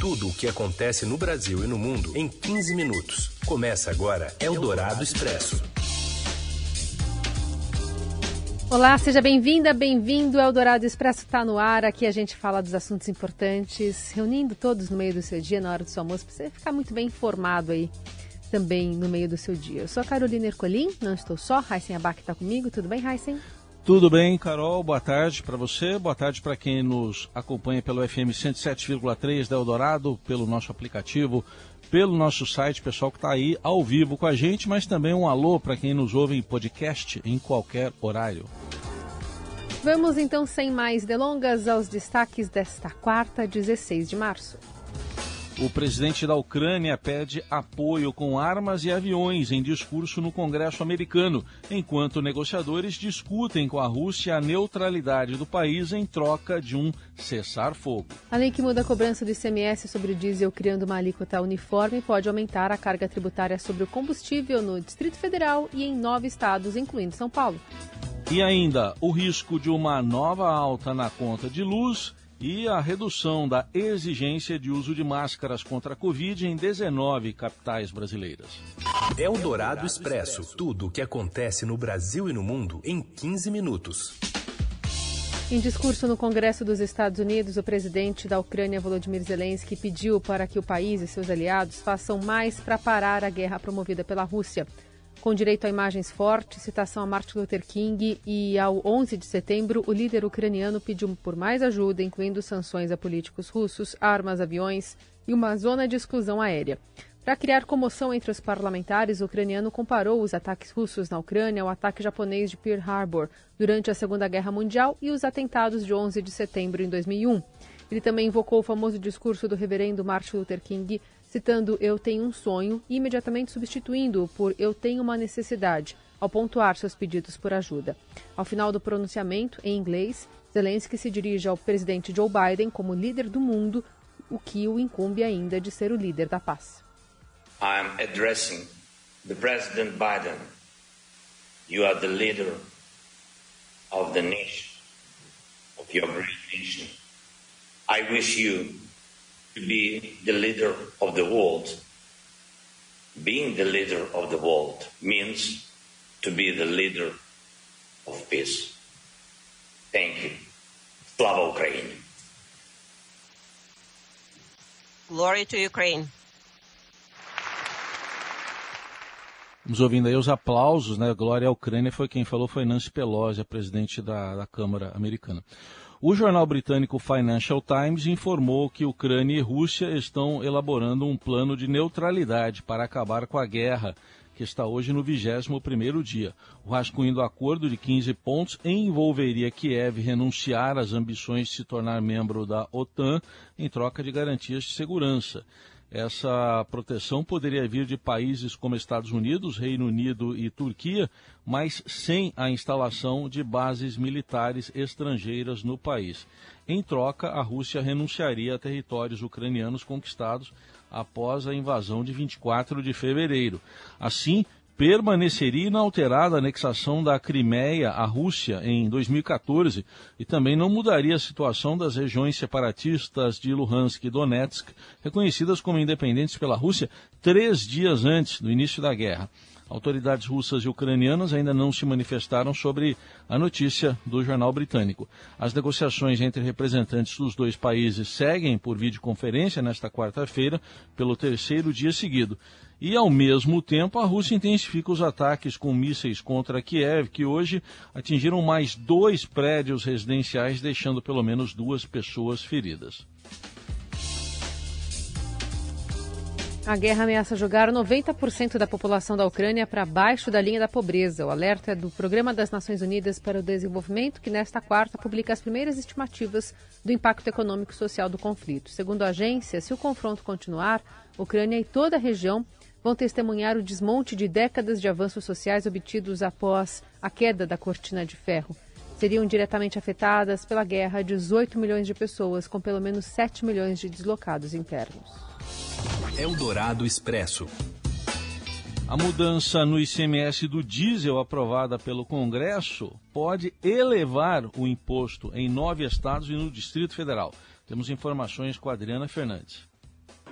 Tudo o que acontece no Brasil e no mundo em 15 minutos. Começa agora Eldorado Expresso. Olá, seja bem-vinda, bem-vindo. Eldorado Expresso está no ar. Aqui a gente fala dos assuntos importantes, reunindo todos no meio do seu dia, na hora do seu almoço, para você ficar muito bem informado aí também no meio do seu dia. Eu sou a Carolina Ercolim, não estou só. Raíssen Abac está comigo. Tudo bem, Raíssen? Tudo bem, Carol? Boa tarde para você, boa tarde para quem nos acompanha pelo FM 107,3 da Eldorado, pelo nosso aplicativo, pelo nosso site, pessoal que está aí ao vivo com a gente, mas também um alô para quem nos ouve em podcast em qualquer horário. Vamos então, sem mais delongas, aos destaques desta quarta, 16 de março. O presidente da Ucrânia pede apoio com armas e aviões em discurso no Congresso americano, enquanto negociadores discutem com a Rússia a neutralidade do país em troca de um cessar-fogo. A lei que muda a cobrança do ICMS sobre o diesel, criando uma alíquota uniforme, pode aumentar a carga tributária sobre o combustível no Distrito Federal e em nove estados, incluindo São Paulo. E ainda o risco de uma nova alta na conta de luz e a redução da exigência de uso de máscaras contra a Covid em 19 capitais brasileiras. É o Dourado Expresso. Tudo o que acontece no Brasil e no mundo em 15 minutos. Em discurso no Congresso dos Estados Unidos, o presidente da Ucrânia, Volodymyr Zelensky, pediu para que o país e seus aliados façam mais para parar a guerra promovida pela Rússia com direito a imagens fortes, citação a Martin Luther King e ao 11 de setembro, o líder ucraniano pediu por mais ajuda, incluindo sanções a políticos russos, armas, aviões e uma zona de exclusão aérea. Para criar comoção entre os parlamentares, o ucraniano comparou os ataques russos na Ucrânia ao ataque japonês de Pearl Harbor durante a Segunda Guerra Mundial e os atentados de 11 de setembro em 2001. Ele também invocou o famoso discurso do reverendo Martin Luther King citando Eu tenho um sonho e imediatamente substituindo-o por Eu tenho uma necessidade, ao pontuar seus pedidos por ajuda. Ao final do pronunciamento, em inglês, Zelensky se dirige ao presidente Joe Biden como líder do mundo, o que o incumbe ainda de ser o líder da paz. I am addressing the President Biden. You are the leader of the nation, of your great nation. I wish you to be the leader of the world. Being the leader of the world means to be the leader of peace. Thank you. Slava Ukraine. Glory to Ukraine. Vamos ouvindo aí os aplausos, né? Glória à Ucrânia foi quem falou, foi Nancy Pelosi, a presidente da, da Câmara Americana. O jornal britânico Financial Times informou que Ucrânia e Rússia estão elaborando um plano de neutralidade para acabar com a guerra, que está hoje no 21º dia. O rascunho do acordo de 15 pontos envolveria Kiev renunciar às ambições de se tornar membro da OTAN em troca de garantias de segurança. Essa proteção poderia vir de países como Estados Unidos, Reino Unido e Turquia, mas sem a instalação de bases militares estrangeiras no país. Em troca, a Rússia renunciaria a territórios ucranianos conquistados após a invasão de 24 de fevereiro. Assim, permaneceria inalterada a anexação da Crimeia à Rússia em 2014 e também não mudaria a situação das regiões separatistas de Luhansk e Donetsk, reconhecidas como independentes pela Rússia três dias antes do início da guerra. Autoridades russas e ucranianas ainda não se manifestaram sobre a notícia do jornal britânico. As negociações entre representantes dos dois países seguem por videoconferência nesta quarta-feira, pelo terceiro dia seguido. E, ao mesmo tempo, a Rússia intensifica os ataques com mísseis contra Kiev, que hoje atingiram mais dois prédios residenciais, deixando pelo menos duas pessoas feridas. A guerra ameaça jogar 90% da população da Ucrânia para baixo da linha da pobreza. O alerta é do Programa das Nações Unidas para o Desenvolvimento, que nesta quarta publica as primeiras estimativas do impacto econômico e social do conflito. Segundo a agência, se o confronto continuar, Ucrânia e toda a região vão testemunhar o desmonte de décadas de avanços sociais obtidos após a queda da cortina de ferro. Seriam diretamente afetadas pela guerra 18 milhões de pessoas, com pelo menos 7 milhões de deslocados internos. Eldorado Expresso. A mudança no ICMS do diesel aprovada pelo Congresso pode elevar o imposto em nove estados e no Distrito Federal. Temos informações com a Adriana Fernandes.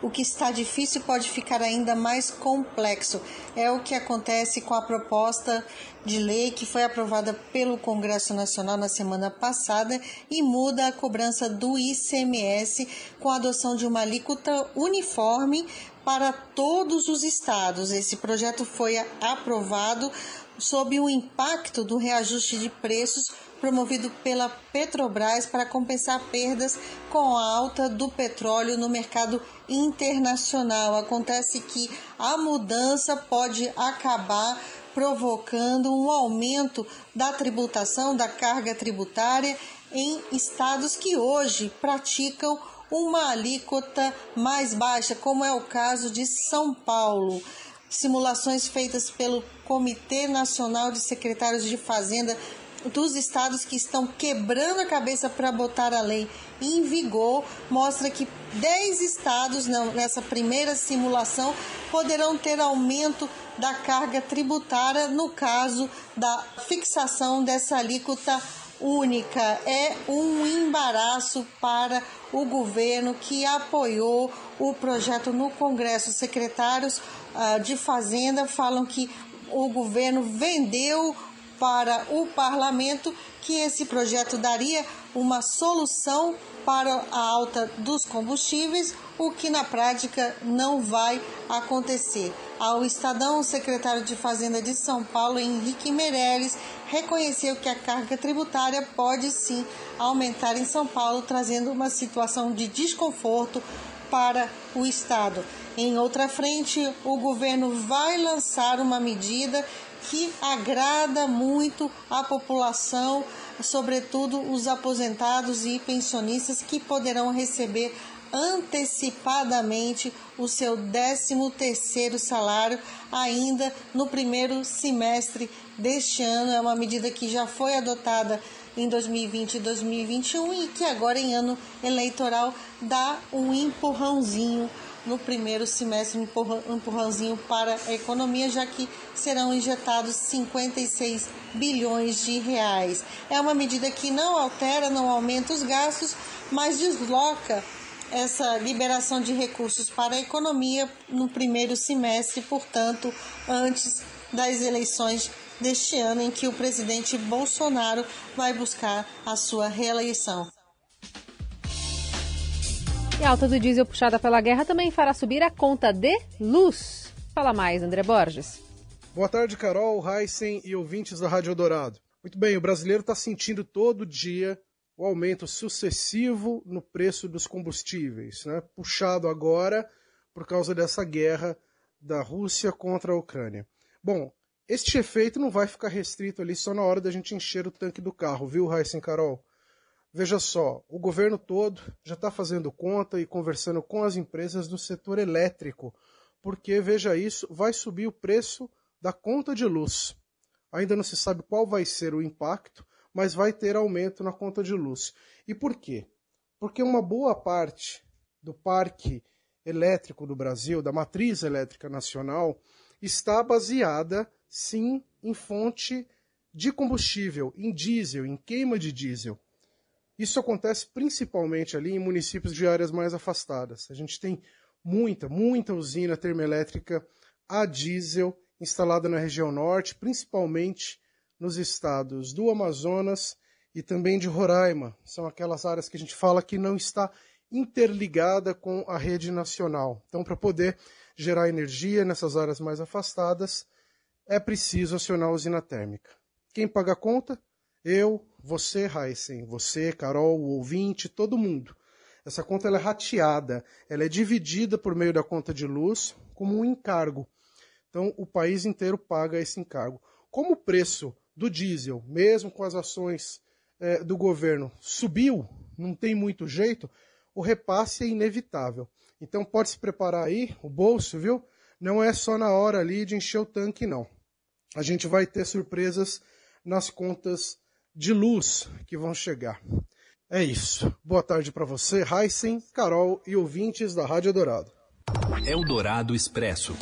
O que está difícil pode ficar ainda mais complexo. É o que acontece com a proposta de lei que foi aprovada pelo Congresso Nacional na semana passada e muda a cobrança do ICMS com a adoção de uma alíquota uniforme para todos os estados. Esse projeto foi aprovado sob o impacto do reajuste de preços promovido pela Petrobras para compensar perdas com a alta do petróleo no mercado internacional. Acontece que a mudança pode acabar provocando um aumento da tributação, da carga tributária em estados que hoje praticam uma alíquota mais baixa, como é o caso de São Paulo. Simulações feitas pelo Comitê Nacional de Secretários de Fazenda dos estados que estão quebrando a cabeça para botar a lei em vigor mostra que 10 estados nessa primeira simulação poderão ter aumento da carga tributária no caso da fixação dessa alíquota única. É um embaraço para o governo que apoiou o projeto no Congresso. Secretários uh, de Fazenda falam que o governo vendeu para o parlamento que esse projeto daria uma solução para a alta dos combustíveis, o que na prática não vai acontecer. Ao Estadão, o secretário de Fazenda de São Paulo, Henrique Meirelles, reconheceu que a carga tributária pode sim aumentar em São Paulo, trazendo uma situação de desconforto para o Estado. Em outra frente, o governo vai lançar uma medida que agrada muito a população, sobretudo os aposentados e pensionistas que poderão receber antecipadamente o seu 13º salário ainda no primeiro semestre deste ano. É uma medida que já foi adotada em 2020 e 2021 e que agora em ano eleitoral dá um empurrãozinho no primeiro semestre, um empurrãozinho para a economia, já que serão injetados 56 bilhões de reais. É uma medida que não altera, não aumenta os gastos, mas desloca essa liberação de recursos para a economia no primeiro semestre, portanto, antes das eleições deste ano em que o presidente Bolsonaro vai buscar a sua reeleição. E a alta do diesel puxada pela guerra também fará subir a conta de luz. Fala mais, André Borges. Boa tarde, Carol, Heisen e ouvintes da Rádio Dourado. Muito bem, o brasileiro está sentindo todo dia o aumento sucessivo no preço dos combustíveis, né? puxado agora por causa dessa guerra da Rússia contra a Ucrânia. Bom, este efeito não vai ficar restrito ali só na hora da gente encher o tanque do carro, viu, Heisen Carol? Veja só, o governo todo já está fazendo conta e conversando com as empresas do setor elétrico, porque, veja isso, vai subir o preço da conta de luz. Ainda não se sabe qual vai ser o impacto, mas vai ter aumento na conta de luz. E por quê? Porque uma boa parte do parque elétrico do Brasil, da matriz elétrica nacional, está baseada, sim, em fonte de combustível, em diesel, em queima de diesel. Isso acontece principalmente ali em municípios de áreas mais afastadas. A gente tem muita, muita usina termoelétrica a diesel instalada na região norte, principalmente nos estados do Amazonas e também de Roraima. São aquelas áreas que a gente fala que não está interligada com a rede nacional. Então, para poder gerar energia nessas áreas mais afastadas, é preciso acionar a usina térmica. Quem paga a conta? Eu, você, Heisen, você, Carol, o ouvinte, todo mundo. Essa conta é rateada, ela é dividida por meio da conta de luz como um encargo. Então, o país inteiro paga esse encargo. Como o preço do diesel, mesmo com as ações é, do governo, subiu, não tem muito jeito, o repasse é inevitável. Então, pode se preparar aí, o bolso, viu? Não é só na hora ali de encher o tanque, não. A gente vai ter surpresas nas contas de luz que vão chegar. É isso. Boa tarde para você, Heisen, Carol e ouvintes da Rádio Dourado. Eldorado Expresso.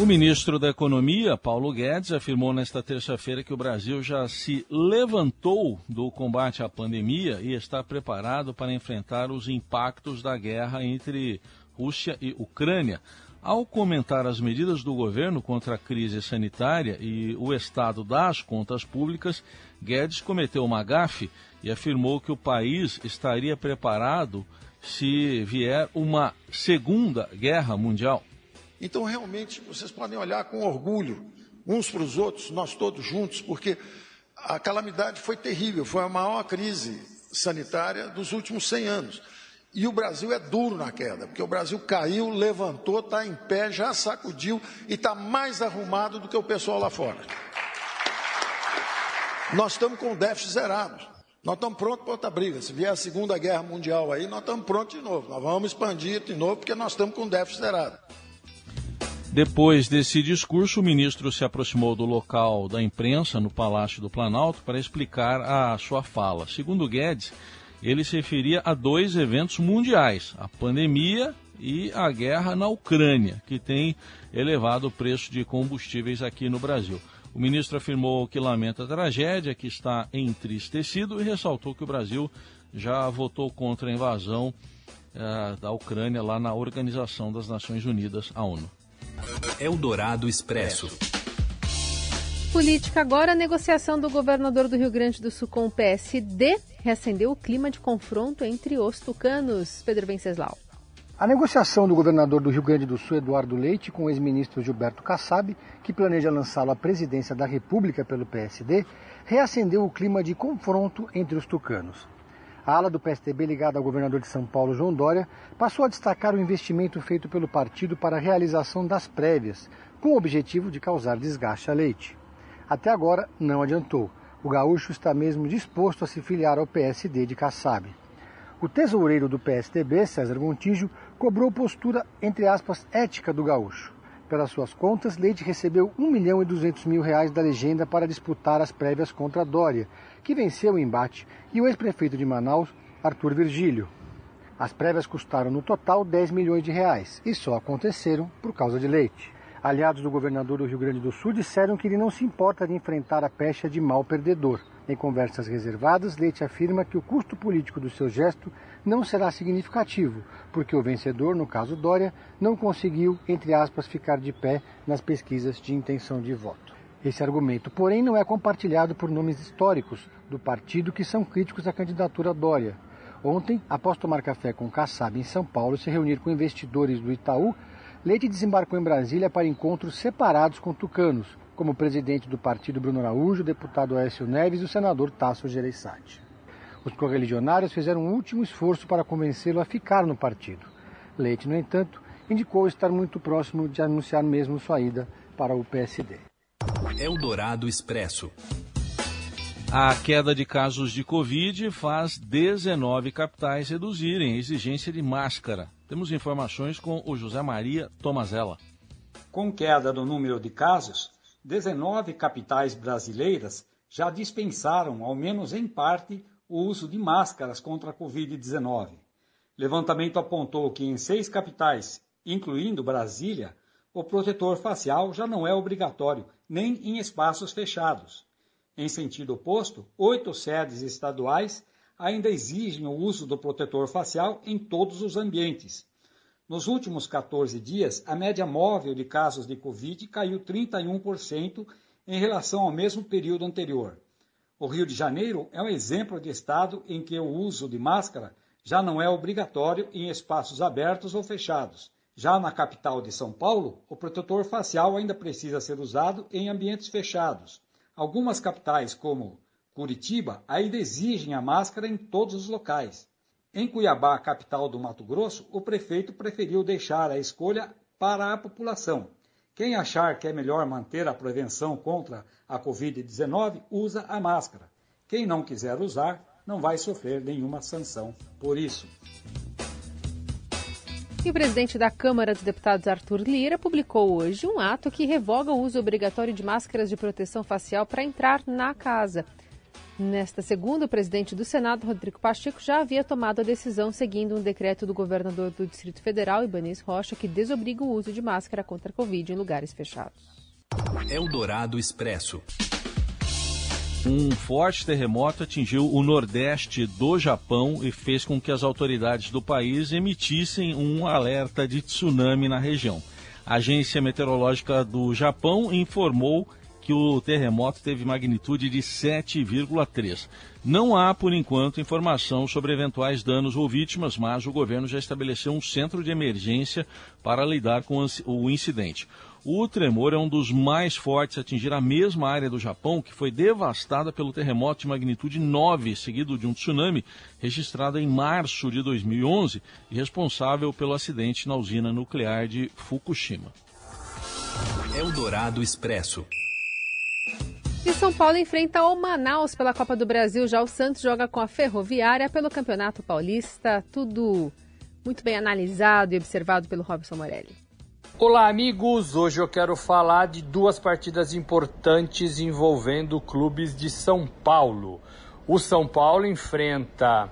O ministro da Economia, Paulo Guedes, afirmou nesta terça-feira que o Brasil já se levantou do combate à pandemia e está preparado para enfrentar os impactos da guerra entre Rússia e Ucrânia. Ao comentar as medidas do governo contra a crise sanitária e o estado das contas públicas, Guedes cometeu uma gafe e afirmou que o país estaria preparado se vier uma segunda guerra mundial. Então, realmente, vocês podem olhar com orgulho uns para os outros, nós todos juntos, porque a calamidade foi terrível, foi a maior crise sanitária dos últimos 100 anos. E o Brasil é duro na queda, porque o Brasil caiu, levantou, está em pé, já sacudiu e está mais arrumado do que o pessoal lá fora. Nós estamos com o déficit zerado. Nós estamos prontos para outra briga. Se vier a Segunda Guerra Mundial aí, nós estamos prontos de novo. Nós vamos expandir de novo, porque nós estamos com o déficit zerado. Depois desse discurso, o ministro se aproximou do local da imprensa no Palácio do Planalto para explicar a sua fala. Segundo Guedes, ele se referia a dois eventos mundiais: a pandemia e a guerra na Ucrânia, que tem elevado o preço de combustíveis aqui no Brasil. O ministro afirmou que lamenta a tragédia, que está entristecido e ressaltou que o Brasil já votou contra a invasão eh, da Ucrânia lá na Organização das Nações Unidas, a ONU. Eldorado Expresso. Política agora, a negociação do governador do Rio Grande do Sul com o PSD reacendeu o clima de confronto entre os tucanos. Pedro Venceslau. A negociação do governador do Rio Grande do Sul, Eduardo Leite, com o ex-ministro Gilberto Kassab, que planeja lançá-lo à presidência da República pelo PSD, reacendeu o clima de confronto entre os tucanos. A ala do PSDB ligada ao governador de São Paulo, João Dória, passou a destacar o investimento feito pelo partido para a realização das prévias, com o objetivo de causar desgaste a leite. Até agora, não adiantou. O gaúcho está mesmo disposto a se filiar ao PSD de Kassab. O tesoureiro do PSDB, César Gontijo, cobrou postura, entre aspas, ética do gaúcho. Pelas suas contas, Leite recebeu 1 milhão e 200 mil reais da legenda para disputar as prévias contra Dória, que venceu o embate, e o ex-prefeito de Manaus, Arthur Virgílio. As prévias custaram no total 10 milhões de reais e só aconteceram por causa de Leite. Aliados do governador do Rio Grande do Sul disseram que ele não se importa de enfrentar a pecha de mal perdedor. Em conversas reservadas, Leite afirma que o custo político do seu gesto não será significativo, porque o vencedor, no caso Dória, não conseguiu, entre aspas, ficar de pé nas pesquisas de intenção de voto. Esse argumento, porém, não é compartilhado por nomes históricos do partido que são críticos à candidatura Dória. Ontem, após tomar café com Kassab em São Paulo e se reunir com investidores do Itaú, Leite desembarcou em Brasília para encontros separados com tucanos, como o presidente do partido Bruno Araújo, o deputado Aécio Neves e o senador Tasso Gereissati. Os correligionários fizeram um último esforço para convencê-lo a ficar no partido. Leite, no entanto, indicou estar muito próximo de anunciar mesmo sua ida para o PSD. Eldorado Expresso. A queda de casos de Covid faz 19 capitais reduzirem a exigência de máscara. Temos informações com o José Maria Tomazella. Com queda do número de casos, 19 capitais brasileiras já dispensaram, ao menos em parte, o uso de máscaras contra a Covid-19. Levantamento apontou que em seis capitais, incluindo Brasília, o protetor facial já não é obrigatório, nem em espaços fechados. Em sentido oposto, oito sedes estaduais ainda exigem o uso do protetor facial em todos os ambientes, nos últimos 14 dias, a média móvel de casos de Covid caiu 31% em relação ao mesmo período anterior. O Rio de Janeiro é um exemplo de estado em que o uso de máscara já não é obrigatório em espaços abertos ou fechados. Já na capital de São Paulo, o protetor facial ainda precisa ser usado em ambientes fechados. Algumas capitais, como Curitiba, ainda exigem a máscara em todos os locais. Em Cuiabá, capital do Mato Grosso, o prefeito preferiu deixar a escolha para a população. Quem achar que é melhor manter a prevenção contra a Covid-19, usa a máscara. Quem não quiser usar, não vai sofrer nenhuma sanção por isso. E o presidente da Câmara dos Deputados, Arthur Lira, publicou hoje um ato que revoga o uso obrigatório de máscaras de proteção facial para entrar na casa. Nesta segunda, o presidente do Senado, Rodrigo Pacheco, já havia tomado a decisão seguindo um decreto do governador do Distrito Federal, Ibanez Rocha, que desobriga o uso de máscara contra a Covid em lugares fechados. Eldorado Expresso. Um forte terremoto atingiu o nordeste do Japão e fez com que as autoridades do país emitissem um alerta de tsunami na região. A Agência Meteorológica do Japão informou que o terremoto teve magnitude de 7,3. Não há, por enquanto, informação sobre eventuais danos ou vítimas, mas o governo já estabeleceu um centro de emergência para lidar com o incidente. O tremor é um dos mais fortes a atingir a mesma área do Japão, que foi devastada pelo terremoto de magnitude 9, seguido de um tsunami registrado em março de 2011 e responsável pelo acidente na usina nuclear de Fukushima. Eldorado Expresso. E São Paulo enfrenta o Manaus pela Copa do Brasil. Já o Santos joga com a Ferroviária pelo Campeonato Paulista. Tudo muito bem analisado e observado pelo Robson Morelli. Olá, amigos! Hoje eu quero falar de duas partidas importantes envolvendo clubes de São Paulo. O São Paulo enfrenta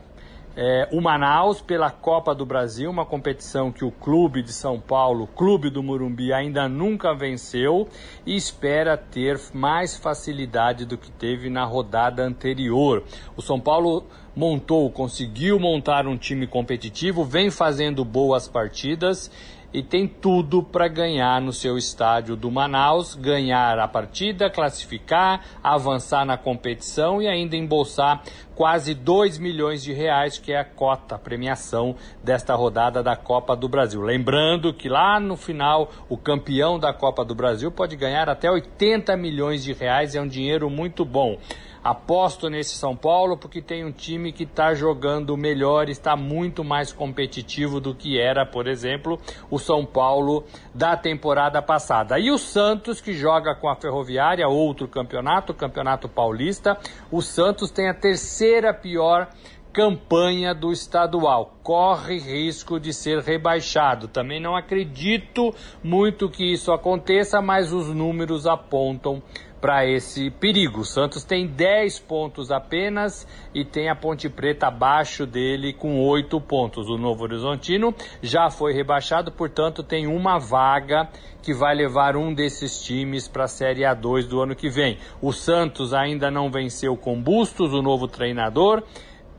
é, o Manaus pela Copa do Brasil, uma competição que o clube de São Paulo, clube do Morumbi, ainda nunca venceu e espera ter mais facilidade do que teve na rodada anterior. O São Paulo montou, conseguiu montar um time competitivo, vem fazendo boas partidas e tem tudo para ganhar no seu estádio do Manaus, ganhar a partida, classificar, avançar na competição e ainda embolsar quase 2 milhões de reais, que é a cota, a premiação desta rodada da Copa do Brasil. Lembrando que lá no final, o campeão da Copa do Brasil pode ganhar até 80 milhões de reais, é um dinheiro muito bom. Aposto nesse São Paulo porque tem um time que está jogando melhor, está muito mais competitivo do que era, por exemplo, o São Paulo da temporada passada. E o Santos, que joga com a Ferroviária, outro campeonato, o Campeonato Paulista. O Santos tem a terceira pior campanha do estadual. Corre risco de ser rebaixado. Também não acredito muito que isso aconteça, mas os números apontam para esse perigo. O Santos tem 10 pontos apenas e tem a Ponte Preta abaixo dele com 8 pontos. O Novo Horizontino já foi rebaixado, portanto, tem uma vaga que vai levar um desses times para a Série A2 do ano que vem. O Santos ainda não venceu com Bustos, o novo treinador,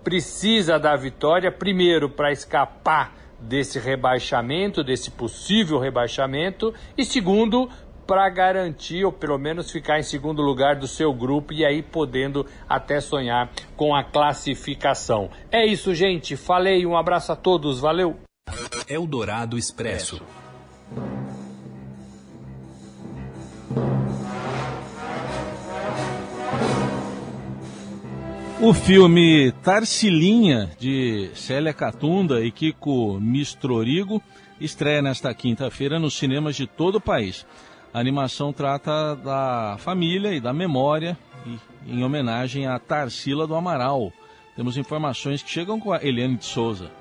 precisa da vitória, primeiro para escapar desse rebaixamento, desse possível rebaixamento, e segundo, para garantir ou pelo menos ficar em segundo lugar do seu grupo e aí podendo até sonhar com a classificação. É isso, gente. Falei, um abraço a todos, valeu. Eldorado Expresso. O filme Tarsilinha, de Célia Catunda e Kiko Mistrorigo, estreia nesta quinta-feira nos cinemas de todo o país. A animação trata da família e da memória, em homenagem a Tarsila do Amaral. Temos informações que chegam com a Eliane de Souza.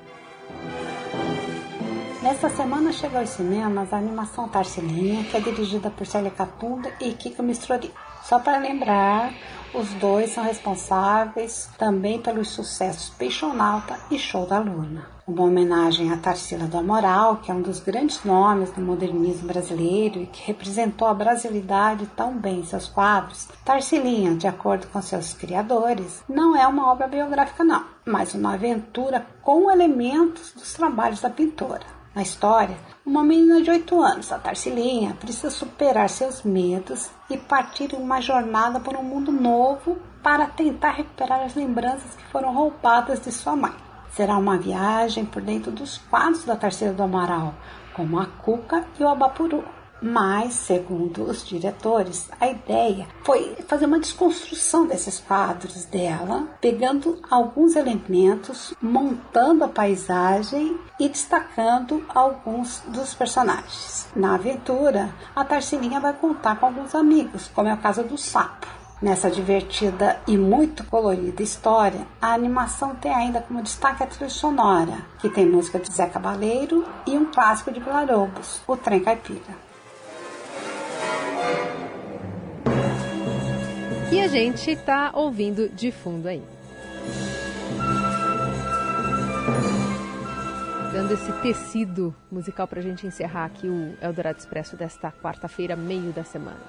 Nesta semana chega aos cinemas a animação Tarsilinha, que é dirigida por Célia Catunda e Kiko Mistrori. Só para lembrar, os dois são responsáveis também pelos sucessos Peixonauta e Show da Luna uma homenagem a Tarsila do Amaral, que é um dos grandes nomes do modernismo brasileiro e que representou a brasilidade tão bem em seus quadros. Tarsilinha, de acordo com seus criadores, não é uma obra biográfica não, mas uma aventura com elementos dos trabalhos da pintora. Na história, uma menina de 8 anos, a Tarsilinha, precisa superar seus medos e partir em uma jornada por um mundo novo para tentar recuperar as lembranças que foram roubadas de sua mãe. Será uma viagem por dentro dos quadros da Terceira do Amaral, como a Cuca e o Abapuru. Mas, segundo os diretores, a ideia foi fazer uma desconstrução desses quadros dela, pegando alguns elementos, montando a paisagem e destacando alguns dos personagens. Na aventura, a Tarsilinha vai contar com alguns amigos, como é o caso do Sapo. Nessa divertida e muito colorida história, a animação tem ainda como destaque a trilha sonora, que tem música de Zé Cabaleiro e um clássico de Vila Lobos, o Trem Caipira. Que a gente está ouvindo de fundo aí. Dando esse tecido musical para a gente encerrar aqui o Eldorado Expresso desta quarta-feira, meio da semana.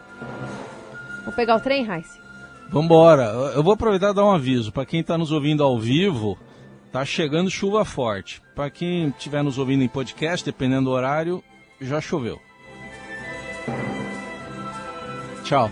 Vou pegar o trem, Raíssa? Vambora. Eu vou aproveitar e dar um aviso. Para quem está nos ouvindo ao vivo, tá chegando chuva forte. Para quem estiver nos ouvindo em podcast, dependendo do horário, já choveu. Tchau.